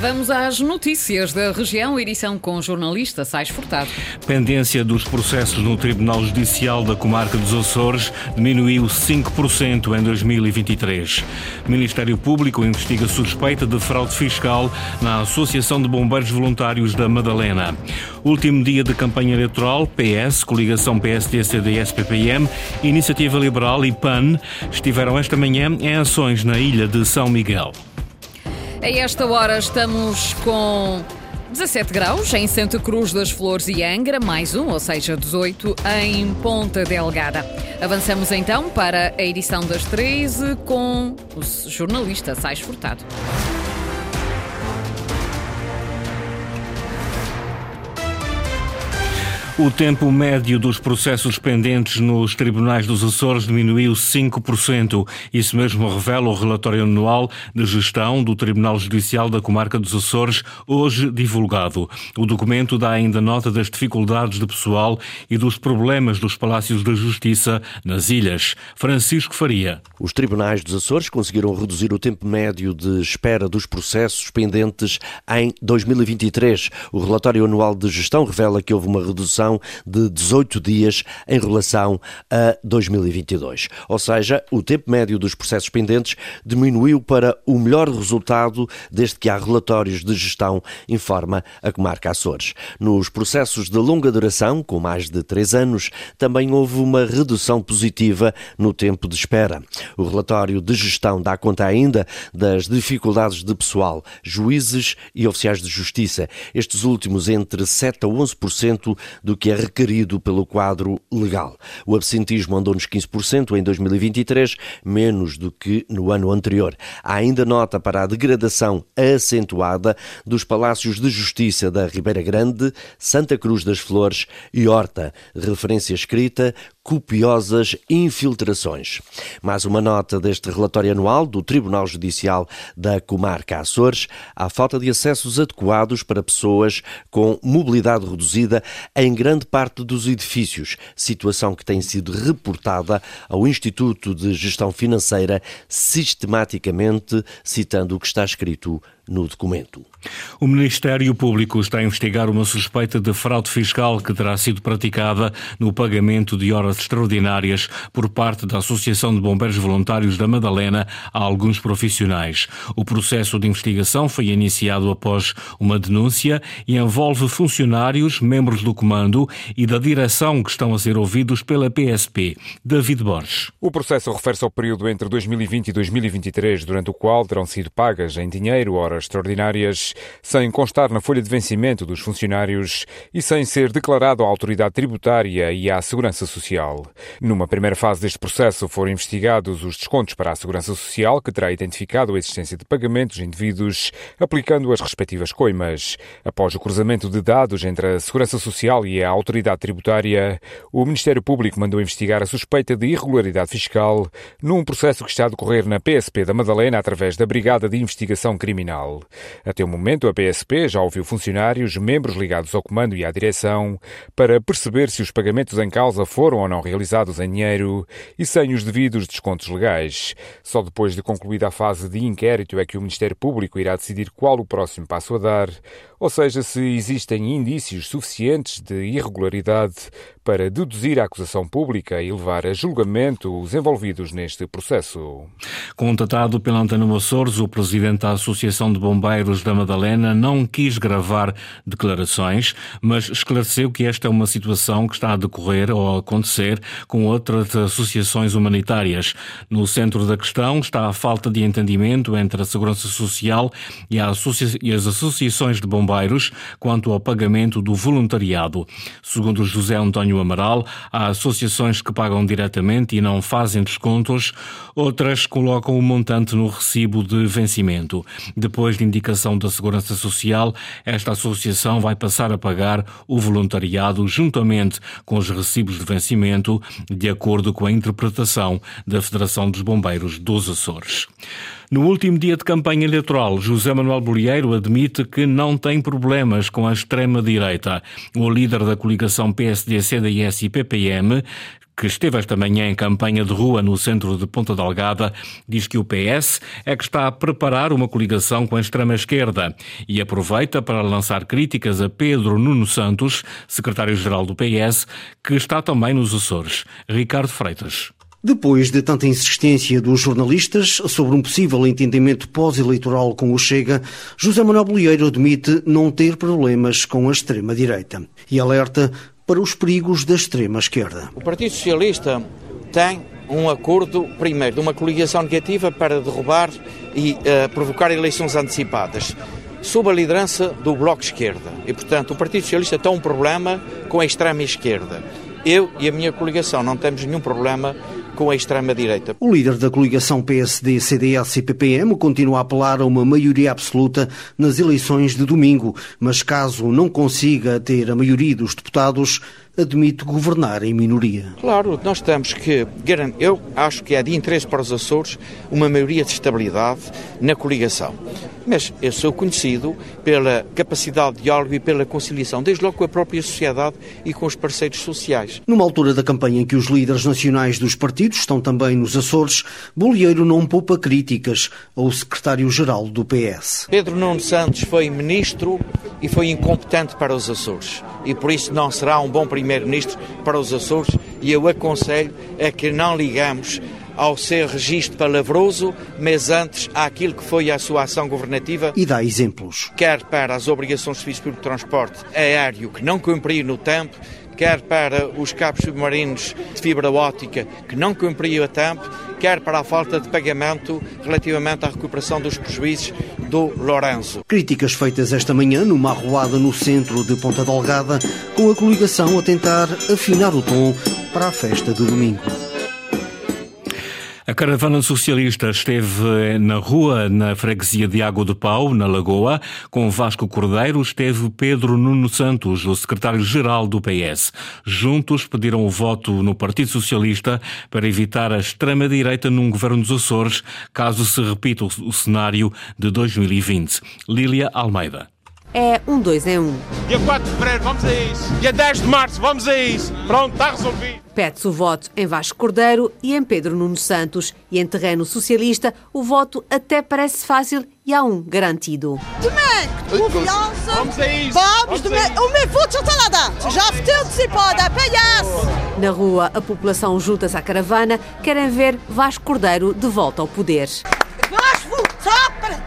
Vamos às notícias da região, edição com o jornalista Sais Furtado. Pendência dos processos no Tribunal Judicial da Comarca dos Açores diminuiu 5% em 2023. O Ministério Público investiga suspeita de fraude fiscal na Associação de Bombeiros Voluntários da Madalena. Último dia de campanha eleitoral, PS, coligação PSD-CDS-PPM, Iniciativa Liberal e PAN estiveram esta manhã em ações na ilha de São Miguel. A esta hora estamos com 17 graus em Santa Cruz das Flores e Angra, mais um, ou seja, 18 em Ponta Delgada. Avançamos então para a edição das 13 com o jornalista Sais Furtado. O tempo médio dos processos pendentes nos tribunais dos Açores diminuiu 5%. Isso mesmo revela o relatório anual de gestão do Tribunal Judicial da Comarca dos Açores, hoje divulgado. O documento dá ainda nota das dificuldades de pessoal e dos problemas dos Palácios da Justiça nas ilhas. Francisco Faria. Os tribunais dos Açores conseguiram reduzir o tempo médio de espera dos processos pendentes em 2023. O relatório anual de gestão revela que houve uma redução redução de 18 dias em relação a 2022. Ou seja, o tempo médio dos processos pendentes diminuiu para o melhor resultado desde que há relatórios de gestão, informa a comarca Açores. Nos processos de longa duração, com mais de 3 anos, também houve uma redução positiva no tempo de espera. O relatório de gestão dá conta ainda das dificuldades de pessoal, juízes e oficiais de justiça, estes últimos entre 7 a 11% do que é requerido pelo quadro legal. O absentismo andou nos 15% em 2023, menos do que no ano anterior. Há ainda nota para a degradação acentuada dos palácios de justiça da Ribeira Grande, Santa Cruz das Flores e Horta. Referência escrita copiosas infiltrações. Mais uma nota deste relatório anual do Tribunal Judicial da Comarca Açores: a falta de acessos adequados para pessoas com mobilidade reduzida em grande parte dos edifícios, situação que tem sido reportada ao Instituto de Gestão Financeira sistematicamente, citando o que está escrito no documento. O Ministério Público está a investigar uma suspeita de fraude fiscal que terá sido praticada no pagamento de horas extraordinárias por parte da Associação de Bombeiros Voluntários da Madalena a alguns profissionais. O processo de investigação foi iniciado após uma denúncia e envolve funcionários, membros do comando e da direção que estão a ser ouvidos pela PSP. David Borges. O processo refere-se ao período entre 2020 e 2023, durante o qual terão sido pagas em dinheiro horas extraordinárias, sem constar na folha de vencimento dos funcionários e sem ser declarado à autoridade tributária e à Segurança Social. Numa primeira fase deste processo foram investigados os descontos para a Segurança Social, que terá identificado a existência de pagamentos indevidos, aplicando as respectivas coimas. Após o cruzamento de dados entre a Segurança Social e a autoridade tributária, o Ministério Público mandou investigar a suspeita de irregularidade fiscal num processo que está a decorrer na PSP da Madalena através da Brigada de Investigação Criminal. Até o momento, a PSP já ouviu funcionários, membros ligados ao comando e à direção, para perceber se os pagamentos em causa foram ou não realizados em dinheiro e sem os devidos descontos legais. Só depois de concluída a fase de inquérito é que o Ministério Público irá decidir qual o próximo passo a dar, ou seja, se existem indícios suficientes de irregularidade para deduzir a acusação pública e levar a julgamento os envolvidos neste processo. Contatado pela Antena Açores, o presidente da Associação de Bombeiros da Madalena não quis gravar declarações, mas esclareceu que esta é uma situação que está a decorrer ou a acontecer com outras associações humanitárias. No centro da questão está a falta de entendimento entre a Segurança Social e, as associações de bombeiros quanto ao pagamento do voluntariado. Segundo José António Amaral, há associações que pagam diretamente e não fazem descontos, outras colocam o montante no recibo de vencimento. Depois de indicação da Segurança Social, esta associação vai passar a pagar o voluntariado juntamente com os recibos de vencimento, de acordo com a interpretação da Federação dos Bombeiros dos Açores. No último dia de campanha eleitoral, José Manuel Bolieiro admite que não tem problemas com a extrema-direita. O líder da coligação PSD, CDS e PPM que esteve esta manhã em campanha de rua no centro de Ponta Delgada, diz que o PS é que está a preparar uma coligação com a extrema-esquerda e aproveita para lançar críticas a Pedro Nuno Santos, secretário-geral do PS, que está também nos Açores. Ricardo Freitas. Depois de tanta insistência dos jornalistas sobre um possível entendimento pós-eleitoral com o Chega, José Manuel Bolieiro admite não ter problemas com a extrema-direita e alerta para os perigos da extrema-esquerda. O Partido Socialista tem um acordo, primeiro, de uma coligação negativa para derrubar e uh, provocar eleições antecipadas, sob a liderança do Bloco Esquerda. E, portanto, o Partido Socialista tem um problema com a extrema-esquerda. Eu e a minha coligação não temos nenhum problema com a extrema-direita. O líder da coligação PSD, CDS e PPM continua a apelar a uma maioria absoluta nas eleições de domingo, mas caso não consiga ter a maioria dos deputados, admite governar em minoria. Claro, nós temos que garantir, eu acho que é de interesse para os Açores uma maioria de estabilidade na coligação. Mas eu sou conhecido pela capacidade de diálogo e pela conciliação, desde logo com a própria sociedade e com os parceiros sociais. Numa altura da campanha em que os líderes nacionais dos partidos estão também nos Açores, Bolieiro não poupa críticas ao secretário-geral do PS. Pedro Nuno Santos foi ministro e foi incompetente para os Açores e por isso não será um bom primeiro-ministro para os Açores e eu aconselho a que não ligamos ao seu registro palavroso, mas antes àquilo que foi a sua ação governativa. E dá exemplos. Quer para as obrigações de serviço público de transporte aéreo que não cumpriu no tempo, quer para os cabos submarinos de fibra óptica que não cumpriu a tempo, quer para a falta de pagamento relativamente à recuperação dos prejuízos do Lourenço. Críticas feitas esta manhã numa arruada no centro de Ponta Delgada, com a coligação a tentar afinar o tom para a festa de domingo. A caravana socialista esteve na rua, na freguesia de Água de Pau, na Lagoa. Com Vasco Cordeiro esteve Pedro Nuno Santos, o secretário-geral do PS. Juntos pediram o voto no Partido Socialista para evitar a extrema-direita num governo dos Açores, caso se repita o cenário de 2020. Lília Almeida. É um dois em um. Dia 4 de fevereiro, vamos a isso. Dia 10 de março, vamos a isso. Pronto, está resolvido. Pede-se o voto em Vasco Cordeiro e em Pedro Nuno Santos. E em terreno socialista, o voto até parece fácil e há um garantido. Domingo, confiança. Vamos a isso. Vamos, domingo. O meu voto já está lá dentro. Já votei antecipada, PS. Na rua, a população junta-se à caravana, querem ver Vasco Cordeiro de volta ao poder.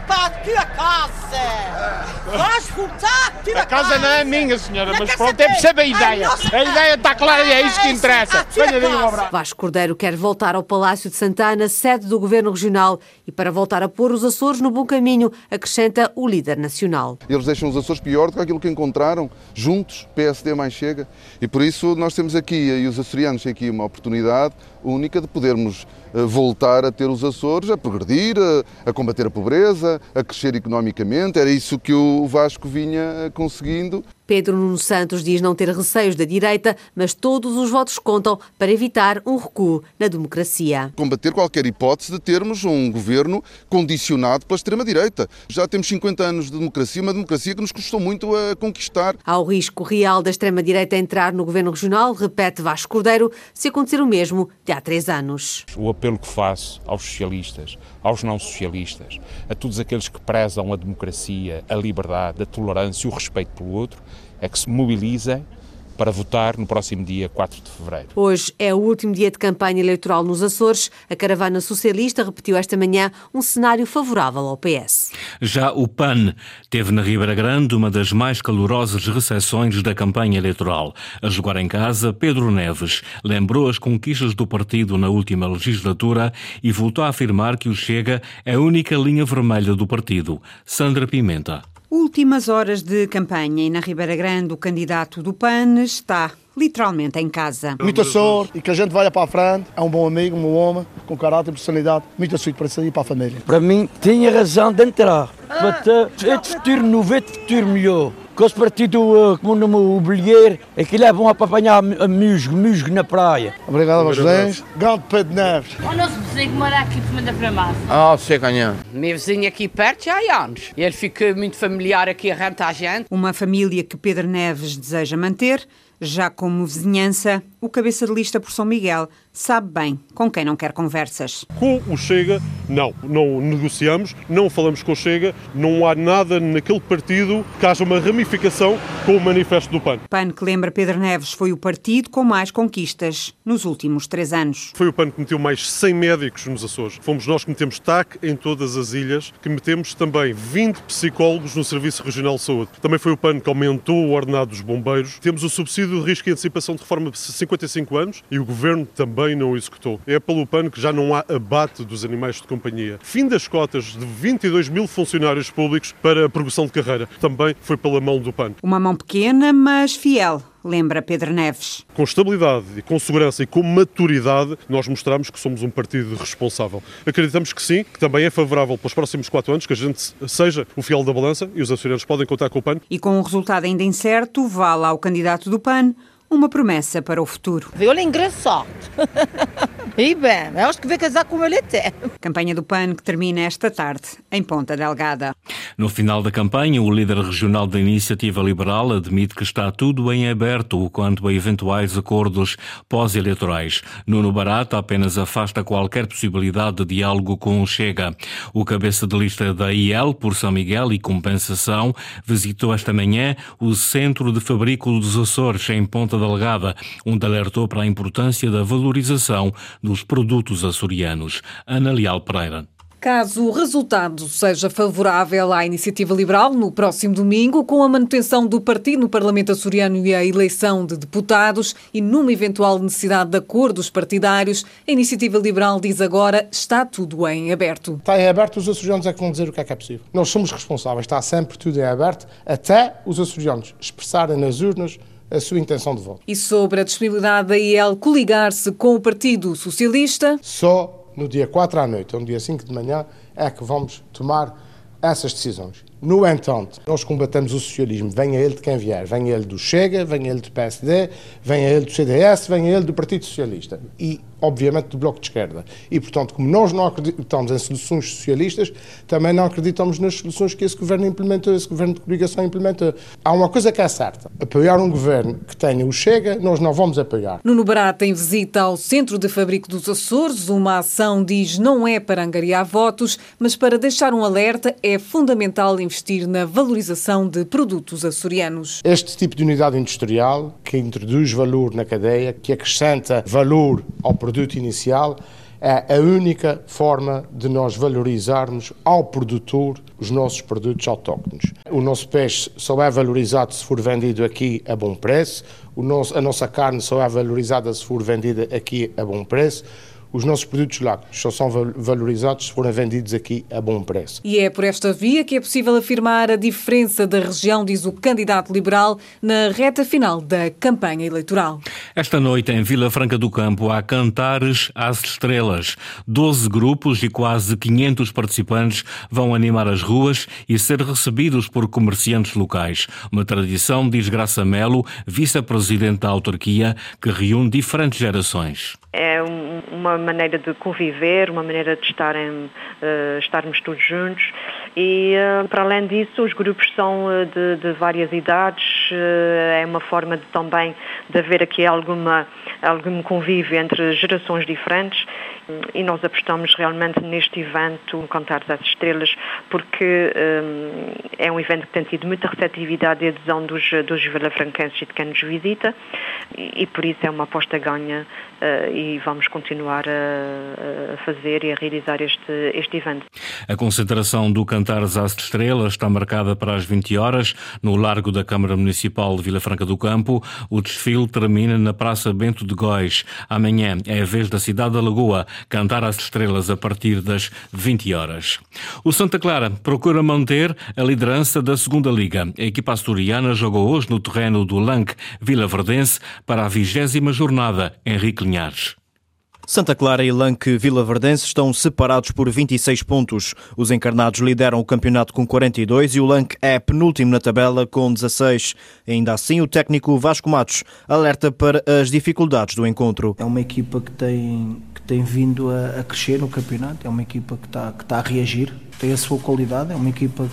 Para a casa! Vais voltar casa! A casa não é minha, senhora, mas pronto, é perceber a ideia. A ideia está clara e é isso que interessa. Venha daí um abraço. Vasco Cordeiro quer voltar ao Palácio de Santana, sede do Governo Regional, e para voltar a pôr os Açores no bom caminho, acrescenta o líder nacional. Eles deixam os Açores pior do que aquilo que encontraram, juntos, PSD mais chega, e por isso nós temos aqui, e os açorianos têm aqui uma oportunidade única de podermos eh, voltar a ter os Açores a progredir, a, a, combater a pobreza, a crescer economicamente. Era isso que o Vasco vinha eh, conseguindo. Pedro Nuno Santos diz não ter receios da direita, mas todos os votos contam para evitar um recuo na democracia. Combater qualquer hipótese de termos um governo condicionado pela extrema-direita. Já temos 50 anos de democracia, uma democracia que nos custou muito a conquistar. Há o risco real da extrema-direita entrar no governo regional, repete Vasco Cordeiro, se acontecer o mesmo de há três anos. O apelo que faço aos socialistas, aos não socialistas, a todos aqueles que prezam a democracia, a liberdade, a tolerância e o respeito pelo outro, é que se mobilizem para votar no próximo dia 4 de fevereiro. Hoje é o último dia de campanha eleitoral nos Açores. A caravana socialista repetiu esta manhã um cenário favorável ao PS. Já o PAN teve na Ribeira Grande uma das mais calorosas recepções da campanha eleitoral. A jogar em casa, Pedro Neves lembrou as conquistas do partido na última legislatura e voltou a afirmar que o Chega é a única linha vermelha do partido. Sandra Pimenta. Últimas horas de campanha e na Ribeira Grande o candidato do PAN está literalmente em casa. Muita sorte e que a gente vá para a frente. É um bom amigo, um bom homem, com caráter e personalidade. Muita sorte para sair para a família. Para mim, tinha razão de entrar. Para ter futuro novo, futuro melhor. Com esse partido, como no mobilier, aquilo é bom para apanhar musgo, musgo na praia. Obrigado a vocês. Grande Pedro Neves. O nosso vizinho mora aqui por da farmácia. Ah, sei ganhar. Meu vizinho aqui perto já há anos. Ele fica muito familiar aqui a a gente. Uma família que Pedro Neves deseja manter, já como vizinhança o cabeça de lista por São Miguel sabe bem com quem não quer conversas. Com o Chega, não. Não negociamos, não falamos com o Chega, não há nada naquele partido que haja uma ramificação com o manifesto do PAN. PAN, que lembra Pedro Neves, foi o partido com mais conquistas nos últimos três anos. Foi o PAN que meteu mais 100 médicos nos Açores. Fomos nós que metemos TAC em todas as ilhas, que metemos também 20 psicólogos no Serviço Regional de Saúde. Também foi o PAN que aumentou o ordenado dos bombeiros. Temos o subsídio de risco e antecipação de reforma de 55 anos e o Governo também não o executou. É pelo PAN que já não há abate dos animais de companhia. Fim das cotas de 22 mil funcionários públicos para a progressão de carreira. Também foi pela mão do PAN. Uma mão pequena, mas fiel lembra Pedro Neves. Com estabilidade e com segurança e com maturidade, nós mostramos que somos um partido responsável. Acreditamos que sim, que também é favorável para os próximos quatro anos que a gente seja o fiel da balança e os açorianos podem contar com o PAN. E com um resultado ainda incerto, vale ao candidato do PAN uma promessa para o futuro. Viu-lhe engraçado. e bem, eu acho que vai casar com ele até. Campanha do PAN que termina esta tarde em Ponta Delgada. No final da campanha, o líder regional da Iniciativa Liberal admite que está tudo em aberto quanto a eventuais acordos pós-eleitorais. Nuno Barata apenas afasta qualquer possibilidade de diálogo com o Chega. O cabeça de lista da IEL por São Miguel e Compensação visitou esta manhã o Centro de Fabrico dos Açores em Ponta Delgada, onde alertou para a importância da valorização dos produtos açorianos. Ana Leal Pereira. Caso o resultado seja favorável à iniciativa liberal no próximo domingo, com a manutenção do partido no Parlamento açoriano e a eleição de deputados e numa eventual necessidade de acordos partidários, a iniciativa liberal diz agora está tudo em aberto. Está em aberto, os açorianos é que vão dizer o que é que é possível. Nós somos responsáveis, está sempre tudo em aberto, até os açorianos expressarem nas urnas a sua intenção de voto. E sobre a disponibilidade da IEL coligar-se com o Partido Socialista? Só no dia 4 à noite, ou no dia 5 de manhã, é que vamos tomar essas decisões. No entanto, nós combatemos o socialismo, venha ele de quem vier, venha ele do Chega, venha ele do PSD, venha ele do CDS, venha ele do Partido Socialista e, obviamente, do Bloco de Esquerda. E, portanto, como nós não acreditamos em soluções socialistas, também não acreditamos nas soluções que esse governo implementou, esse governo de coligação implementou. Há uma coisa que é certa: apoiar um governo que tenha o Chega, nós não vamos apoiar. Nuno Barata em visita ao Centro de Fabrico dos Açores, uma ação diz não é para angariar votos, mas para deixar um alerta, é fundamental investir na valorização de produtos açorianos. Este tipo de unidade industrial que introduz valor na cadeia, que acrescenta valor ao produto inicial, é a única forma de nós valorizarmos ao produtor os nossos produtos autóctonos. O nosso peixe só é valorizado se for vendido aqui a bom preço, nosso, a nossa carne só é valorizada se for vendida aqui a bom preço os nossos produtos lácteos só são valorizados se forem vendidos aqui a bom preço. E é por esta via que é possível afirmar a diferença da região, diz o candidato liberal, na reta final da campanha eleitoral. Esta noite, em Vila Franca do Campo, há Cantares às Estrelas. Doze grupos e quase 500 participantes vão animar as ruas e ser recebidos por comerciantes locais. Uma tradição, diz Graça Melo, vice-presidente da autarquia, que reúne diferentes gerações. É uma maneira de conviver, uma maneira de estarem, uh, estarmos todos juntos. E, uh, para além disso, os grupos são uh, de, de, várias idades, é uma forma de, também de haver aqui alguma, algum convívio entre gerações diferentes. E nós apostamos realmente neste evento Contar às Estrelas porque um, é um evento que tem tido muita receptividade e adesão dos, dos vilafranquenses e de quem nos visita. E, e, por isso é uma aposta ganha e vamos continuar a, a, fazer e a realizar este, este evento. A concentração do Cantares às Estrelas está marcada para as 20 horas no Largo da Câmara Municipal de Vila Franca do Campo. O desfile termina na Praça Bento de Góis. Amanhã é a vez da cidade da Lagoa cantar às estrelas a partir das 20 horas. O Santa Clara procura manter a liderança da segunda Liga. A equipa asturiana jogou hoje no terreno do Lanque Vila Verdense para a vigésima jornada. Henrique Santa Clara e Lanque Vila Verdense estão separados por 26 pontos. Os encarnados lideram o campeonato com 42 e o Lanque é penúltimo na tabela com 16. Ainda assim, o técnico Vasco Matos alerta para as dificuldades do encontro. É uma equipa que tem, que tem vindo a, a crescer no campeonato, é uma equipa que está, que está a reagir, tem a sua qualidade, é uma equipa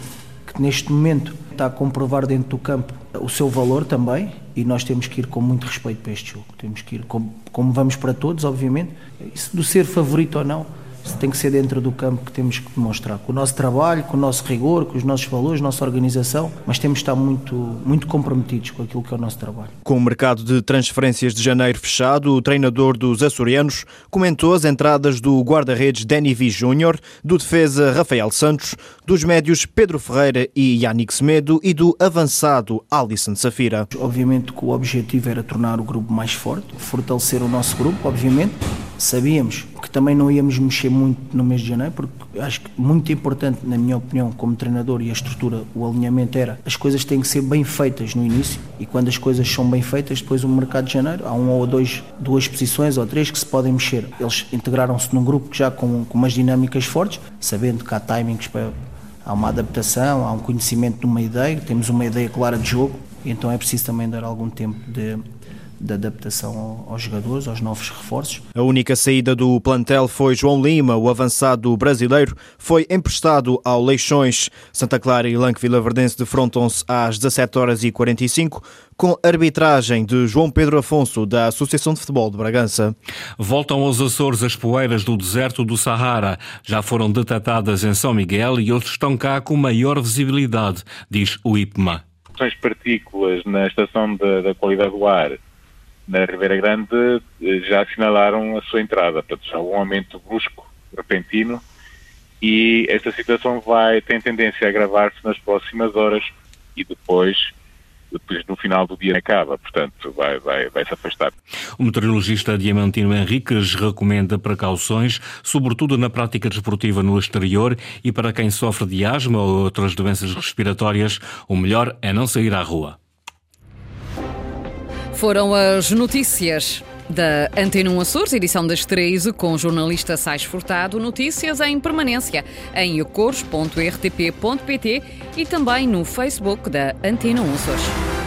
neste momento está a comprovar dentro do campo o seu valor também e nós temos que ir com muito respeito para este jogo. Temos que ir como, como vamos para todos, obviamente. Isso do ser favorito ou não, isso tem que ser dentro do campo que temos que demonstrar, com o nosso trabalho, com o nosso rigor, com os nossos valores, nossa organização, mas temos que estar muito, muito comprometidos com aquilo que é o nosso trabalho. Com o mercado de transferências de janeiro fechado, o treinador dos açorianos comentou as entradas do guarda-redes Danny V. Júnior, do defesa Rafael Santos, dos médios Pedro Ferreira e Yannick Semedo e do avançado Alisson Safira. Obviamente que o objetivo era tornar o grupo mais forte, fortalecer o nosso grupo, obviamente, sabíamos que também não íamos mexer muito no mês de janeiro, porque acho que muito importante, na minha opinião, como treinador e a estrutura, o alinhamento era as coisas têm que ser bem feitas no início e quando as coisas são bem feitas, depois o mercado de janeiro, há um ou dois, duas posições ou três que se podem mexer. Eles integraram-se num grupo já com, com umas dinâmicas fortes, sabendo que há timings para. Há uma adaptação, há um conhecimento de uma ideia, temos uma ideia clara de jogo, então é preciso também dar algum tempo de, de adaptação aos jogadores, aos novos reforços. A única saída do plantel foi João Lima, o avançado brasileiro, foi emprestado ao Leixões. Santa Clara e Lanque Vilaverdense defrontam-se às 17 horas e 45 com arbitragem de João Pedro Afonso, da Associação de Futebol de Bragança. Voltam aos Açores as poeiras do deserto do Sahara. Já foram detectadas em São Miguel e outros estão cá com maior visibilidade, diz o IPMA. As partículas na estação da qualidade do ar na Ribeira Grande já assinalaram a sua entrada, portanto já um aumento brusco, repentino, e esta situação vai tem tendência a agravar-se nas próximas horas e depois depois no final do dia acaba, portanto vai, vai, vai se afastar. O meteorologista Diamantino Henriques recomenda precauções, sobretudo na prática desportiva no exterior e para quem sofre de asma ou outras doenças respiratórias, o melhor é não sair à rua. Foram as notícias da Antena 1 Açores, edição das 13, com o jornalista Sais Furtado. Notícias em permanência em acores.rtp.pt e também no Facebook da Antena 1 Açores.